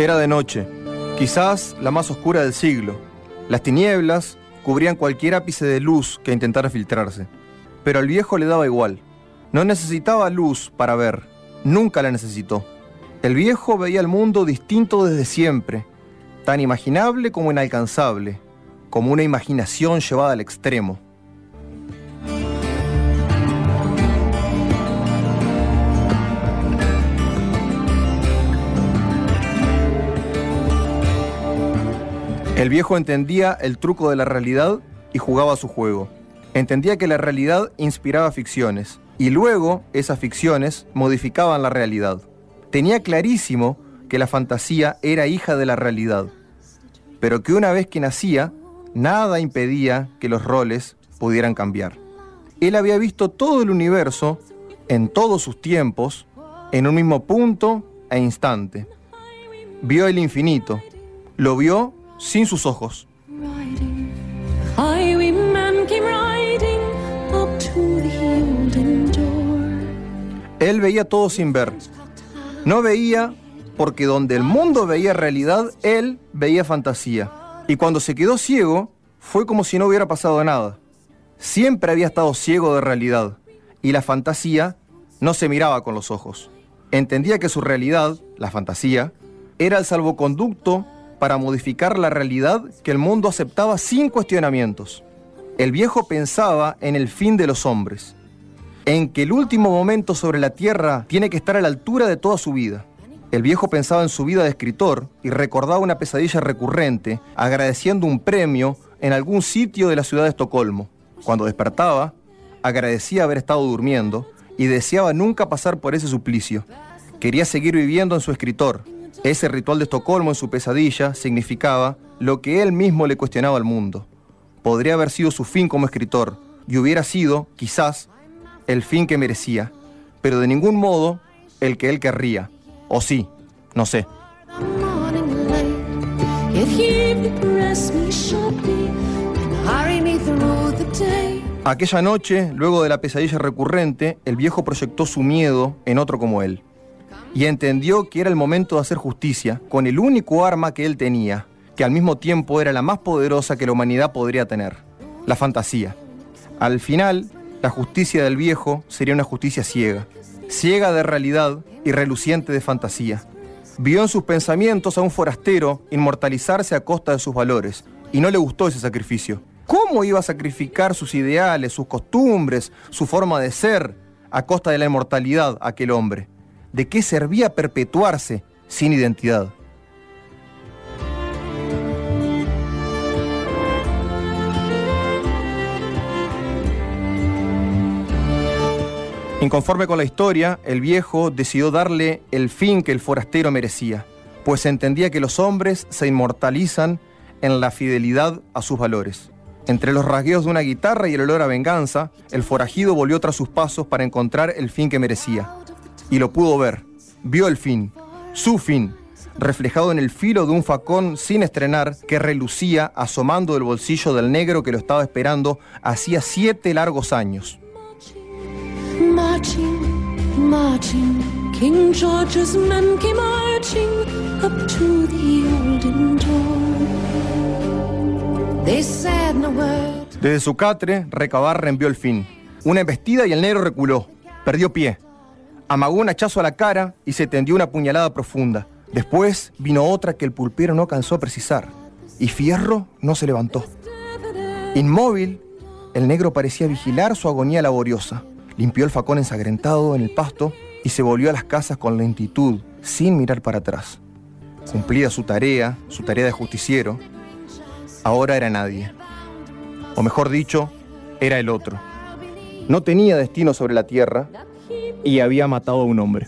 Era de noche, quizás la más oscura del siglo. Las tinieblas cubrían cualquier ápice de luz que intentara filtrarse. Pero al viejo le daba igual. No necesitaba luz para ver. Nunca la necesitó. El viejo veía el mundo distinto desde siempre, tan imaginable como inalcanzable, como una imaginación llevada al extremo. El viejo entendía el truco de la realidad y jugaba su juego. Entendía que la realidad inspiraba ficciones y luego esas ficciones modificaban la realidad. Tenía clarísimo que la fantasía era hija de la realidad, pero que una vez que nacía, nada impedía que los roles pudieran cambiar. Él había visto todo el universo en todos sus tiempos, en un mismo punto e instante. Vio el infinito, lo vio sin sus ojos. Él veía todo sin ver. No veía porque donde el mundo veía realidad, él veía fantasía. Y cuando se quedó ciego, fue como si no hubiera pasado nada. Siempre había estado ciego de realidad, y la fantasía no se miraba con los ojos. Entendía que su realidad, la fantasía, era el salvoconducto para modificar la realidad que el mundo aceptaba sin cuestionamientos. El viejo pensaba en el fin de los hombres, en que el último momento sobre la tierra tiene que estar a la altura de toda su vida. El viejo pensaba en su vida de escritor y recordaba una pesadilla recurrente, agradeciendo un premio en algún sitio de la ciudad de Estocolmo. Cuando despertaba, agradecía haber estado durmiendo y deseaba nunca pasar por ese suplicio. Quería seguir viviendo en su escritor, ese ritual de Estocolmo en su pesadilla significaba lo que él mismo le cuestionaba al mundo. Podría haber sido su fin como escritor y hubiera sido, quizás, el fin que merecía, pero de ningún modo el que él querría. O sí, no sé. Aquella noche, luego de la pesadilla recurrente, el viejo proyectó su miedo en otro como él y entendió que era el momento de hacer justicia con el único arma que él tenía, que al mismo tiempo era la más poderosa que la humanidad podría tener, la fantasía. Al final, la justicia del viejo sería una justicia ciega, ciega de realidad y reluciente de fantasía. Vio en sus pensamientos a un forastero inmortalizarse a costa de sus valores, y no le gustó ese sacrificio. ¿Cómo iba a sacrificar sus ideales, sus costumbres, su forma de ser, a costa de la inmortalidad aquel hombre? De qué servía perpetuarse sin identidad. Inconforme con la historia, el viejo decidió darle el fin que el forastero merecía, pues entendía que los hombres se inmortalizan en la fidelidad a sus valores. Entre los rasgueos de una guitarra y el olor a venganza, el forajido volvió tras sus pasos para encontrar el fin que merecía y lo pudo ver. Vio el fin, su fin, reflejado en el filo de un facón sin estrenar que relucía asomando del bolsillo del negro que lo estaba esperando hacía siete largos años. Desde su catre, Recabar reenvió el fin. Una embestida y el negro reculó. Perdió pie amagó un hachazo a la cara y se tendió una puñalada profunda. Después vino otra que el pulpero no alcanzó a precisar, y Fierro no se levantó. Inmóvil, el negro parecía vigilar su agonía laboriosa. Limpió el facón ensangrentado en el pasto y se volvió a las casas con lentitud, sin mirar para atrás. Cumplida su tarea, su tarea de justiciero, ahora era nadie. O mejor dicho, era el otro. No tenía destino sobre la tierra, y había matado a un hombre.